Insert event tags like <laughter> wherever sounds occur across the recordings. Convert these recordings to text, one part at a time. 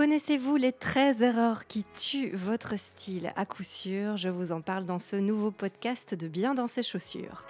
Connaissez-vous les 13 erreurs qui tuent votre style? À coup sûr, je vous en parle dans ce nouveau podcast de Bien dans ses chaussures.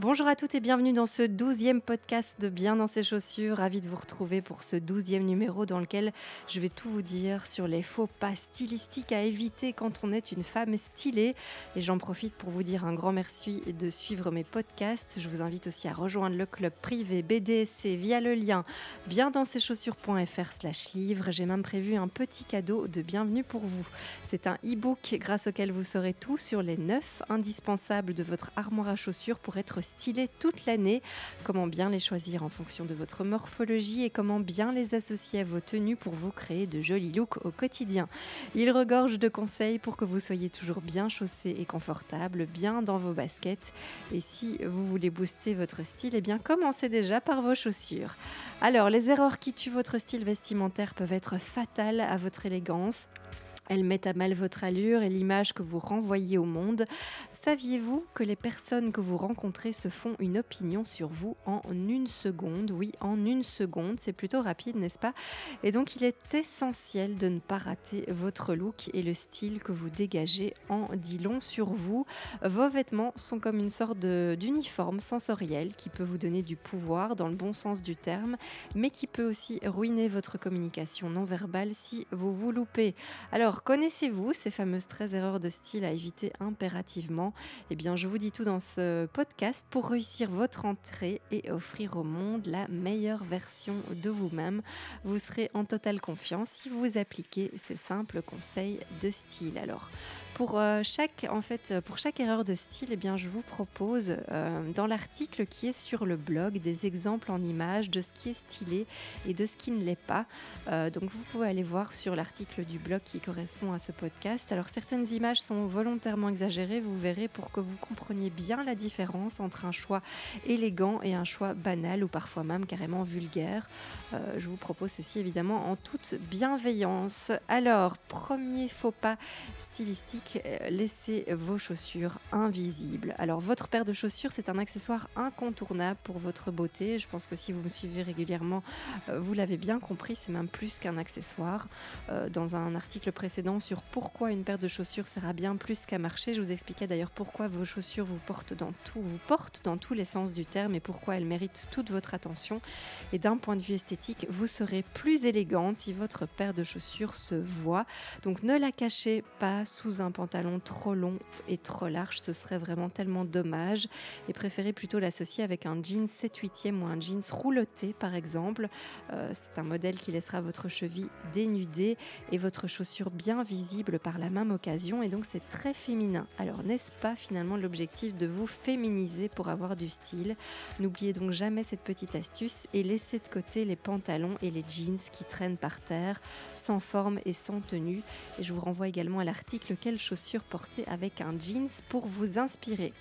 Bonjour à toutes et bienvenue dans ce douzième podcast de Bien dans ses chaussures. Ravi de vous retrouver pour ce douzième numéro dans lequel je vais tout vous dire sur les faux pas stylistiques à éviter quand on est une femme stylée. Et j'en profite pour vous dire un grand merci de suivre mes podcasts. Je vous invite aussi à rejoindre le club privé BDSC via le lien bien dans ses chaussures.fr slash livre. J'ai même prévu un petit cadeau de bienvenue pour vous. C'est un e-book grâce auquel vous saurez tout sur les 9 indispensables de votre armoire à chaussures pour être stylés toute l'année, comment bien les choisir en fonction de votre morphologie et comment bien les associer à vos tenues pour vous créer de jolis looks au quotidien. Il regorge de conseils pour que vous soyez toujours bien chaussé et confortable, bien dans vos baskets. Et si vous voulez booster votre style, eh bien commencez déjà par vos chaussures. Alors, les erreurs qui tuent votre style vestimentaire peuvent être fatales à votre élégance. Elles mettent à mal votre allure et l'image que vous renvoyez au monde. Saviez-vous que les personnes que vous rencontrez se font une opinion sur vous en une seconde? Oui, en une seconde, c'est plutôt rapide, n'est-ce pas? Et donc il est essentiel de ne pas rater votre look et le style que vous dégagez en dit long sur vous. Vos vêtements sont comme une sorte d'uniforme sensoriel qui peut vous donner du pouvoir dans le bon sens du terme, mais qui peut aussi ruiner votre communication non verbale si vous vous loupez. Alors connaissez-vous ces fameuses 13 erreurs de style à éviter impérativement? Eh bien, je vous dis tout dans ce podcast pour réussir votre entrée et offrir au monde la meilleure version de vous-même. Vous serez en totale confiance si vous appliquez ces simples conseils de style. Alors, pour euh, chaque, en fait, euh, pour chaque erreur de style, eh bien, je vous propose euh, dans l'article qui est sur le blog des exemples en images de ce qui est stylé et de ce qui ne l'est pas. donc vous pouvez aller voir sur l'article du blog qui correspond à ce podcast. Alors certaines images sont volontairement exagérées, vous verrez, pour que vous compreniez bien la différence entre un choix élégant et un choix banal ou parfois même carrément vulgaire. je vous propose ceci évidemment en toute bienveillance. Alors, premier faux pas stylistique euh, laissez vos chaussures invisibles. Alors votre paire de chaussures, c'est un accessoire incontournable pour votre beauté. Je pense que si vous me suivez régulièrement, euh, vous l'avez bien compris, c'est même plus qu'un accessoire. Euh, dans un article précédent sur pourquoi une paire de chaussures sert à bien plus qu'à marcher, je vous expliquais d'ailleurs pourquoi vos chaussures vous portent dans vous portent dans tous les sens du terme et pourquoi elles méritent toute votre attention. Et d'un point de vue esthétique, vous serez plus élégante si votre paire de chaussures se voit. Donc ne la cachez pas sous un pantalon trop long et trop large, ce serait vraiment tellement dommage. Et préférez plutôt l'associer avec un jean 7 8 ou un jeans rouloté par exemple. Euh, c'est un modèle qui laissera votre cheville dénudée et votre chaussure bien visible par la même occasion. Et donc c'est très féminin. Alors n'est-ce pas finalement l'objectif de vous féminiser pour avoir du style? N'oubliez donc jamais cette petite astuce et laissez de côté les pantalons et les jeans qui traînent par terre, sans forme et sans tenue. Et je vous renvoie également à l'article Quelle chaussures portées avec un jeans pour vous inspirer.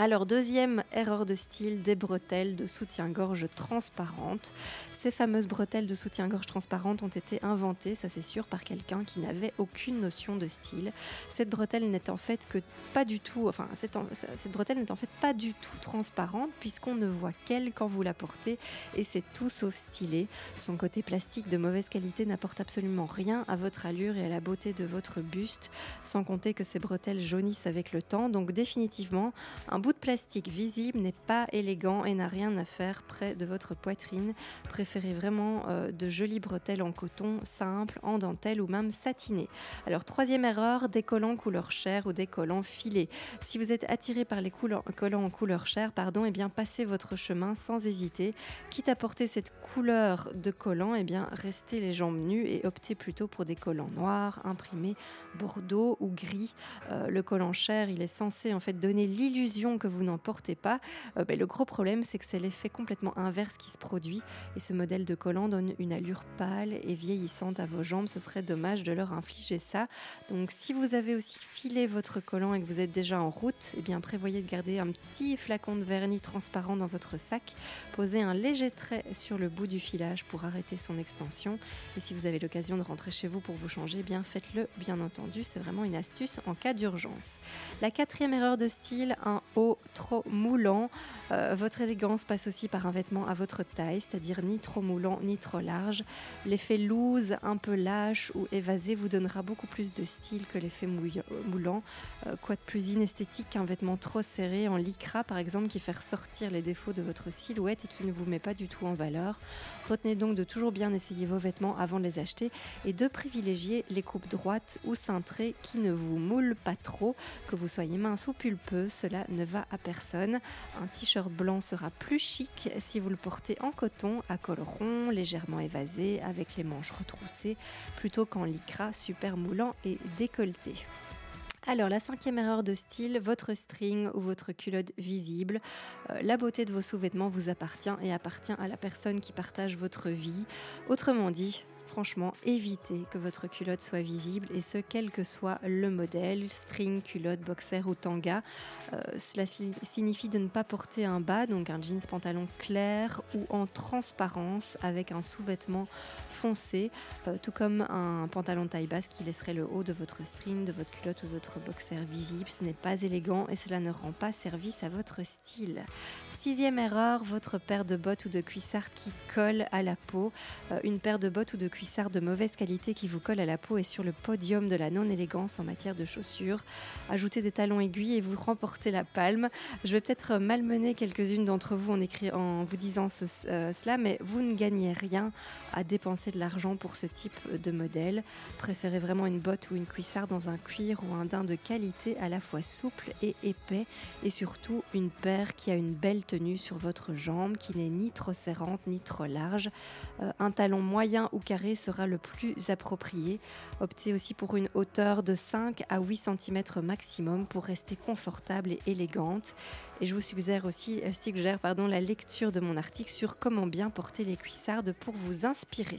Alors, deuxième erreur de style, des bretelles de soutien-gorge transparentes. Ces fameuses bretelles de soutien-gorge transparentes ont été inventées, ça c'est sûr, par quelqu'un qui n'avait aucune notion de style. Cette bretelle n'est en fait que pas du tout, enfin, cette, cette bretelle n'est en fait pas du tout transparente puisqu'on ne voit qu'elle quand vous la portez et c'est tout sauf stylé. Son côté plastique de mauvaise qualité n'apporte absolument rien à votre allure et à la beauté de votre buste, sans compter que ces bretelles jaunissent avec le temps. Donc, définitivement, un bout de plastique visible n'est pas élégant et n'a rien à faire près de votre poitrine. Préférez vraiment euh, de jolies bretelles en coton, simple, en dentelle ou même satiné. Alors troisième erreur, des collants couleur chair ou des collants filés. Si vous êtes attiré par les collants en couleur chair, pardon, et eh bien passez votre chemin sans hésiter. Quitte à porter cette couleur de collant, et eh bien restez les jambes nues et optez plutôt pour des collants noirs, imprimés, bordeaux ou gris. Euh, le collant chair, il est censé en fait donner l'illusion que vous n'en portez pas, euh, ben, le gros problème c'est que c'est l'effet complètement inverse qui se produit et ce modèle de collant donne une allure pâle et vieillissante à vos jambes. Ce serait dommage de leur infliger ça. Donc si vous avez aussi filé votre collant et que vous êtes déjà en route, eh bien prévoyez de garder un petit flacon de vernis transparent dans votre sac. Posez un léger trait sur le bout du filage pour arrêter son extension. Et si vous avez l'occasion de rentrer chez vous pour vous changer, eh bien faites-le bien entendu. C'est vraiment une astuce en cas d'urgence. La quatrième erreur de style, un haut trop moulant. Euh, votre élégance passe aussi par un vêtement à votre taille, c'est-à-dire ni trop moulant ni trop large. L'effet loose, un peu lâche ou évasé vous donnera beaucoup plus de style que l'effet moulant. Euh, quoi de plus inesthétique qu'un vêtement trop serré en lycra par exemple qui fait ressortir les défauts de votre silhouette et qui ne vous met pas du tout en valeur? Retenez donc de toujours bien essayer vos vêtements avant de les acheter et de privilégier les coupes droites ou cintrées qui ne vous moulent pas trop, que vous soyez mince ou pulpeux, cela ne va à personne. Un t-shirt blanc sera plus chic si vous le portez en coton, à col rond, légèrement évasé, avec les manches retroussées, plutôt qu'en lycra super moulant et décolleté. Alors, la cinquième erreur de style, votre string ou votre culotte visible. Euh, la beauté de vos sous-vêtements vous appartient et appartient à la personne qui partage votre vie. Autrement dit, franchement, évitez que votre culotte soit visible et ce, quel que soit le modèle, string, culotte, boxer ou tanga. Euh, cela signifie de ne pas porter un bas, donc un jeans pantalon clair ou en transparence avec un sous-vêtement foncé, euh, tout comme un pantalon taille basse qui laisserait le haut de votre string, de votre culotte ou de votre boxer visible. Ce n'est pas élégant et cela ne rend pas service à votre style. Sixième erreur, votre paire de bottes ou de cuissards qui colle à la peau. Euh, une paire de bottes ou de cuissards de mauvaise qualité qui vous colle à la peau est sur le podium de la non-élégance en matière de chaussures. Ajoutez des talons aiguilles et vous remportez la palme. Je vais peut-être malmener quelques-unes d'entre vous en, en vous disant euh, cela, mais vous ne gagnez rien à dépenser de l'argent pour ce type de modèle. Préférez vraiment une botte ou une cuissard dans un cuir ou un daim de qualité à la fois souple et épais et surtout une paire qui a une belle tenue sur votre jambe qui n'est ni trop serrante ni trop large. Euh, un talon moyen ou carré sera le plus approprié. Optez aussi pour une hauteur de 5 à 8 cm maximum pour rester confortable et élégante. Et je vous suggère aussi euh, suggère, la lecture de mon article sur comment bien porter les cuissardes pour vous inspirer.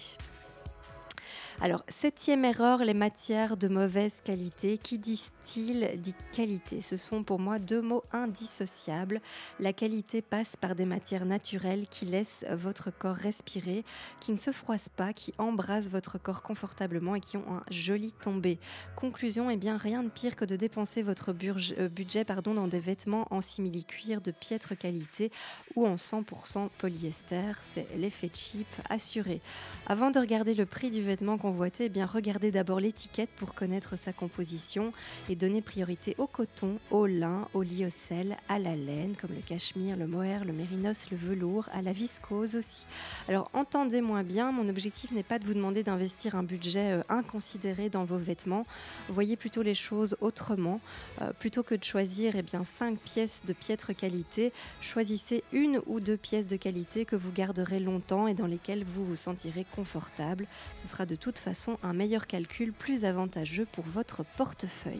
Alors, septième erreur, les matières de mauvaise qualité. Qui dit style dit qualité. Ce sont pour moi deux mots indissociables. La qualité passe par des matières naturelles qui laissent votre corps respirer, qui ne se froissent pas, qui embrassent votre corps confortablement et qui ont un joli tombé. Conclusion, eh bien rien de pire que de dépenser votre euh, budget pardon, dans des vêtements en simili-cuir de piètre qualité ou en 100% polyester. C'est l'effet cheap assuré. Avant de regarder le prix du vêtement qu'on eh bien regardez d'abord l'étiquette pour connaître sa composition et donner priorité au coton, au lin, au lyocell, à la laine comme le cachemire, le mohair, le mérinos, le velours, à la viscose aussi. Alors entendez-moi bien, mon objectif n'est pas de vous demander d'investir un budget euh, inconsidéré dans vos vêtements. Voyez plutôt les choses autrement. Euh, plutôt que de choisir eh bien, 5 pièces de piètre qualité, choisissez une ou deux pièces de qualité que vous garderez longtemps et dans lesquelles vous vous sentirez confortable. Ce sera de toute façon un meilleur calcul plus avantageux pour votre portefeuille.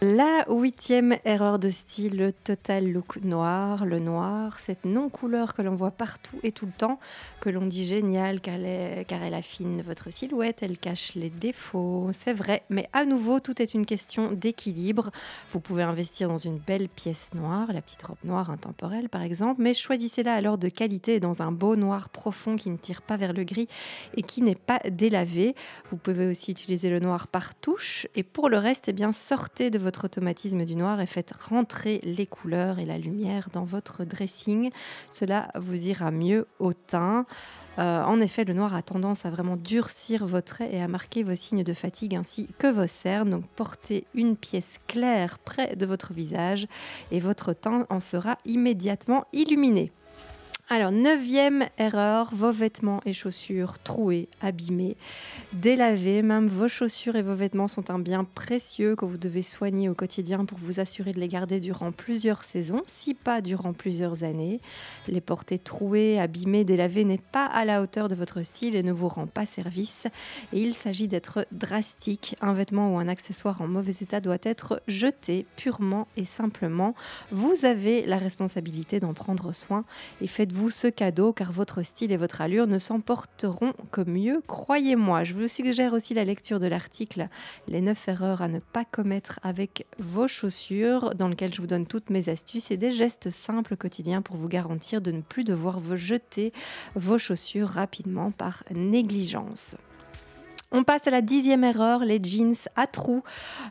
La huitième erreur de style, le total look noir. Le noir, cette non-couleur que l'on voit partout et tout le temps, que l'on dit génial car elle, affine votre silhouette, elle cache les défauts. C'est vrai, mais à nouveau, tout est une question d'équilibre. Vous pouvez investir dans une belle pièce noire, la petite robe noire intemporelle par exemple, mais choisissez-la alors de qualité dans un beau noir profond qui ne tire pas vers le gris et qui n'est pas délavé. Vous pouvez aussi utiliser le noir par touche et pour le reste, eh bien, sortez de votre automatisme du noir et faites rentrer les couleurs et la lumière dans votre dressing. Cela vous ira mieux au teint. Euh, en effet, le noir a tendance à vraiment durcir vos traits et à marquer vos signes de fatigue ainsi que vos cernes. Donc portez une pièce claire près de votre visage et votre teint en sera immédiatement illuminé. Alors, neuvième erreur, vos vêtements et chaussures troués, abîmés, délavés. Même vos chaussures et vos vêtements sont un bien précieux que vous devez soigner au quotidien pour vous assurer de les garder durant plusieurs saisons, si pas durant plusieurs années. Les porter troués, abîmés, délavés n'est pas à la hauteur de votre style et ne vous rend pas service. Et il s'agit d'être drastique. Un vêtement ou un accessoire en mauvais état doit être jeté purement et simplement. Vous avez la responsabilité d'en prendre soin et faites-vous ce cadeau car votre style et votre allure ne s'emporteront que mieux, croyez-moi. Je vous suggère aussi la lecture de l'article Les 9 erreurs à ne pas commettre avec vos chaussures dans lequel je vous donne toutes mes astuces et des gestes simples quotidiens pour vous garantir de ne plus devoir vous jeter vos chaussures rapidement par négligence. On passe à la dixième erreur, les jeans à trous.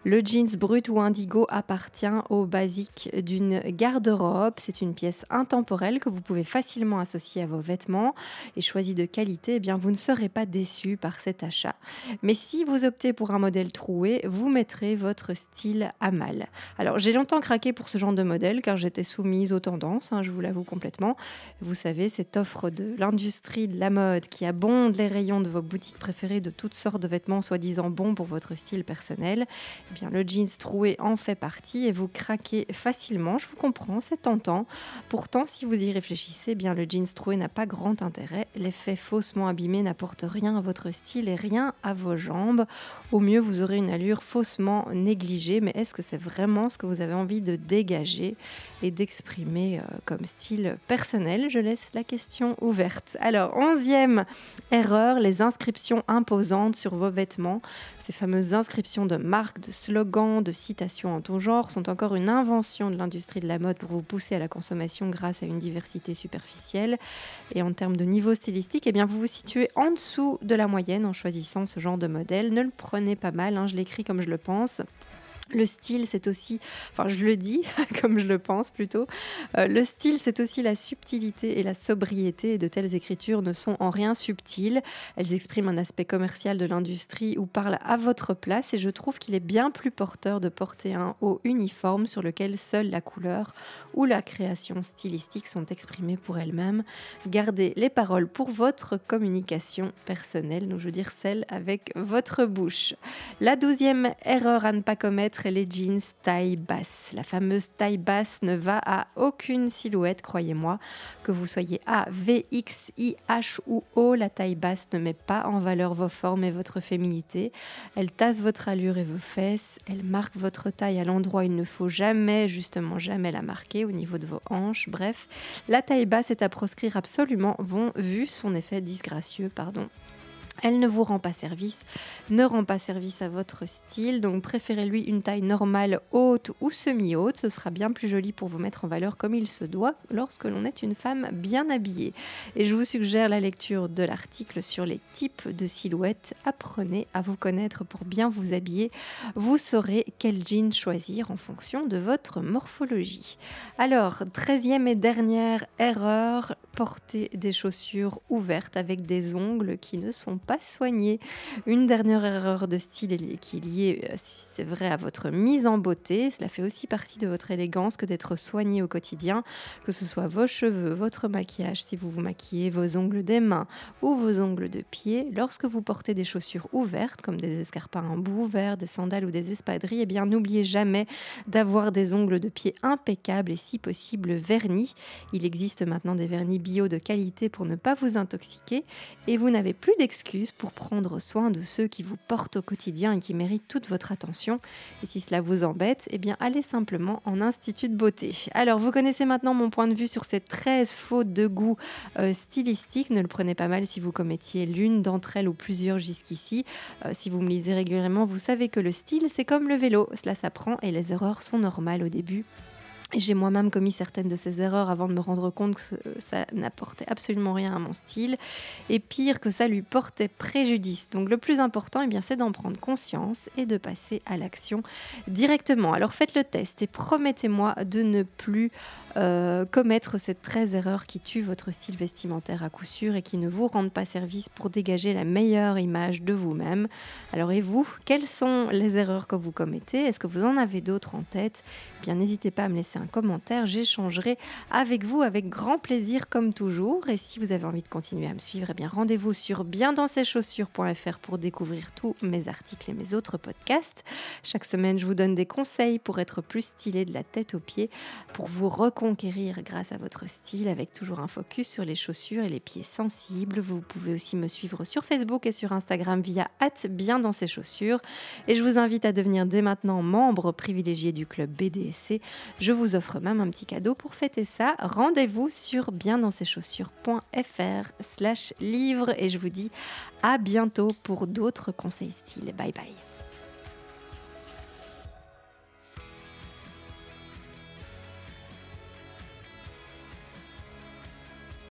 Le jeans brut ou indigo appartient au basique d'une garde-robe. C'est une pièce intemporelle que vous pouvez facilement associer à vos vêtements et choisi de qualité, eh bien vous ne serez pas déçu par cet achat. Mais si vous optez pour un modèle troué, vous mettrez votre style à mal. Alors j'ai longtemps craqué pour ce genre de modèle car j'étais soumise aux tendances, hein, je vous l'avoue complètement. Vous savez, cette offre de l'industrie de la mode qui abonde les rayons de vos boutiques préférées de toutes sortes de vêtements soi-disant bons pour votre style personnel, eh bien le jeans troué en fait partie et vous craquez facilement. Je vous comprends, c'est tentant. Pourtant, si vous y réfléchissez, eh bien le jeans troué n'a pas grand intérêt. L'effet faussement abîmé n'apporte rien à votre style et rien à vos jambes. Au mieux, vous aurez une allure faussement négligée, mais est-ce que c'est vraiment ce que vous avez envie de dégager et d'exprimer euh, comme style personnel? Je laisse la question ouverte. Alors, onzième erreur, les inscriptions imposantes sur vos vêtements. Ces fameuses inscriptions de marques, de slogans, de citations en tout genre sont encore une invention de l'industrie de la mode pour vous pousser à la consommation grâce à une diversité superficielle. Et en termes de niveau stylistique, eh bien, vous vous situez en dessous de la moyenne en choisissant ce genre de modèle. Ne le prenez pas mal, hein, je l'écris comme je le pense. Le style, c'est aussi, enfin je le dis <laughs> comme je le pense plutôt, euh, le style, c'est aussi la subtilité et la sobriété. Et de telles écritures ne sont en rien subtiles. Elles expriment un aspect commercial de l'industrie ou parlent à votre place. Et je trouve qu'il est bien plus porteur de porter un haut uniforme sur lequel seule la couleur ou la création stylistique sont exprimées pour elles-mêmes. Gardez les paroles pour votre communication personnelle, donc je veux dire celle avec votre bouche. La douzième erreur à ne pas commettre les jeans taille basse. La fameuse taille basse ne va à aucune silhouette, croyez-moi. Que vous soyez A, V, X, I, H ou O, la taille basse ne met pas en valeur vos formes et votre féminité. Elle tasse votre allure et vos fesses. Elle marque votre taille à l'endroit où il ne faut jamais, justement jamais la marquer, au niveau de vos hanches. Bref, la taille basse est à proscrire absolument, vu son effet disgracieux, pardon. Elle ne vous rend pas service, ne rend pas service à votre style, donc préférez-lui une taille normale, haute ou semi-haute, ce sera bien plus joli pour vous mettre en valeur comme il se doit lorsque l'on est une femme bien habillée. Et je vous suggère la lecture de l'article sur les types de silhouettes. Apprenez à vous connaître pour bien vous habiller. Vous saurez quel jean choisir en fonction de votre morphologie. Alors, treizième et dernière erreur, porter des chaussures ouvertes avec des ongles qui ne sont pas pas soigné. Une dernière erreur de style qui est liée, euh, si c'est vrai, à votre mise en beauté. Cela fait aussi partie de votre élégance que d'être soigné au quotidien, que ce soit vos cheveux, votre maquillage, si vous vous maquillez, vos ongles des mains ou vos ongles de pied. Lorsque vous portez des chaussures ouvertes, comme des escarpins en bout ouvert, des sandales ou des espadrilles, eh bien n'oubliez jamais d'avoir des ongles de pied impeccables et si possible vernis. Il existe maintenant des vernis bio de qualité pour ne pas vous intoxiquer et vous n'avez plus d'excuses pour prendre soin de ceux qui vous portent au quotidien et qui méritent toute votre attention. Et si cela vous embête, eh bien allez simplement en institut de beauté. Alors vous connaissez maintenant mon point de vue sur ces 13 fautes de goût euh, stylistique. Ne le prenez pas mal si vous commettiez l'une d'entre elles ou plusieurs jusqu'ici. Euh, si vous me lisez régulièrement, vous savez que le style, c'est comme le vélo. Cela s'apprend et les erreurs sont normales au début. J'ai moi-même commis certaines de ces erreurs avant de me rendre compte que ça n'apportait absolument rien à mon style et pire que ça lui portait préjudice. Donc le plus important, eh c'est d'en prendre conscience et de passer à l'action directement. Alors faites le test et promettez-moi de ne plus euh, commettre ces 13 erreurs qui tuent votre style vestimentaire à coup sûr et qui ne vous rendent pas service pour dégager la meilleure image de vous-même. Alors et vous, quelles sont les erreurs que vous commettez? Est-ce que vous en avez d'autres en tête? Eh Bien n'hésitez pas à me laisser un commentaire, j'échangerai avec vous avec grand plaisir comme toujours. Et si vous avez envie de continuer à me suivre, eh bien rendez-vous sur biendanseschaussures.fr pour découvrir tous mes articles et mes autres podcasts. Chaque semaine, je vous donne des conseils pour être plus stylé de la tête aux pieds, pour vous reconquérir grâce à votre style avec toujours un focus sur les chaussures et les pieds sensibles. Vous pouvez aussi me suivre sur Facebook et sur Instagram via chaussures. Et je vous invite à devenir dès maintenant membre privilégié du club BDSC. Je vous offre même un petit cadeau pour fêter ça. Rendez-vous sur biendanseschaussures.fr slash livre et je vous dis à bientôt pour d'autres conseils style. Bye bye.